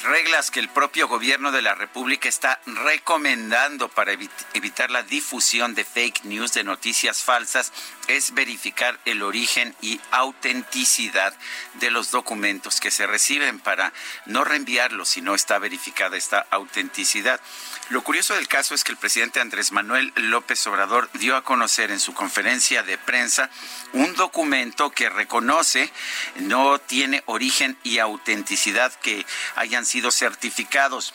Las reglas que el propio gobierno de la República está recomendando para evitar la difusión de fake news, de noticias falsas, es verificar el origen y autenticidad de los documentos que se reciben para no reenviarlos si no está verificada esta autenticidad. Lo curioso del caso es que el presidente Andrés Manuel López Obrador dio a conocer en su conferencia de prensa un documento que reconoce no tiene origen y autenticidad que hayan sido certificados.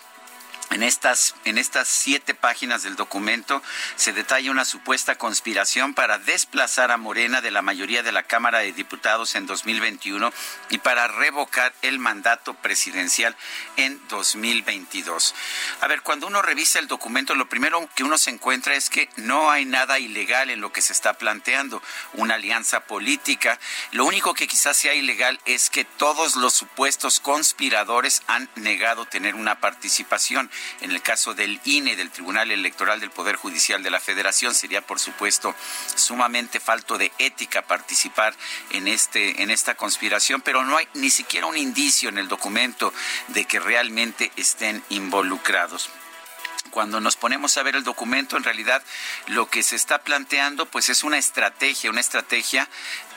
En estas, en estas siete páginas del documento se detalla una supuesta conspiración para desplazar a Morena de la mayoría de la Cámara de Diputados en 2021 y para revocar el mandato presidencial en 2022. A ver, cuando uno revisa el documento, lo primero que uno se encuentra es que no hay nada ilegal en lo que se está planteando, una alianza política. Lo único que quizás sea ilegal es que todos los supuestos conspiradores han negado tener una participación. En el caso del INE, del Tribunal Electoral del Poder Judicial de la Federación, sería por supuesto sumamente falto de ética participar en este en esta conspiración, pero no hay ni siquiera un indicio en el documento de que realmente estén involucrados cuando nos ponemos a ver el documento, en realidad lo que se está planteando pues es una estrategia, una estrategia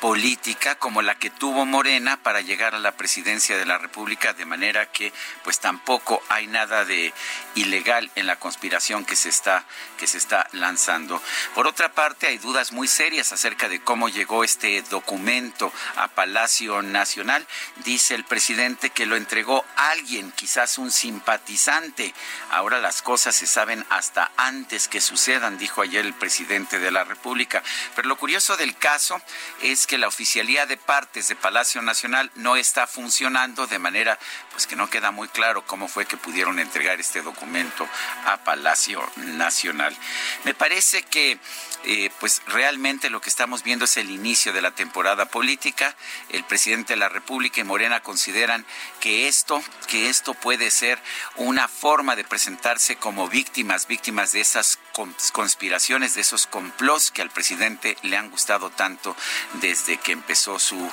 política como la que tuvo Morena para llegar a la presidencia de la República, de manera que pues tampoco hay nada de ilegal en la conspiración que se está que se está lanzando. Por otra parte, hay dudas muy serias acerca de cómo llegó este documento a Palacio Nacional. Dice el presidente que lo entregó alguien, quizás un simpatizante. Ahora las cosas se saben hasta antes que sucedan, dijo ayer el presidente de la República. Pero lo curioso del caso es que la oficialía de partes de Palacio Nacional no está funcionando de manera pues que no queda muy claro cómo fue que pudieron entregar este documento a Palacio Nacional. Me parece que eh, pues realmente lo que estamos viendo es el inicio de la temporada política. El presidente de la República y Morena consideran que esto, que esto puede ser una forma de presentarse como víctimas, víctimas de esas conspiraciones, de esos complots que al presidente le han gustado tanto desde que empezó su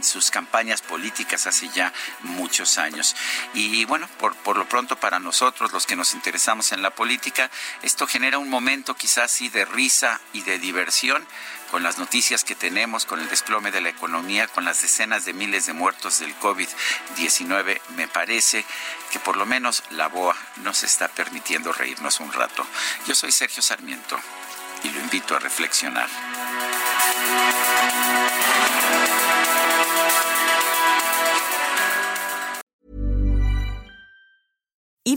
sus campañas políticas hace ya muchos años. Y bueno, por, por lo pronto para nosotros, los que nos interesamos en la política, esto genera un momento quizás sí de risa y de diversión con las noticias que tenemos, con el desplome de la economía, con las decenas de miles de muertos del COVID-19, me parece que por lo menos la BOA nos está permitiendo reírnos un rato. Yo soy Sergio Sarmiento y lo invito a reflexionar.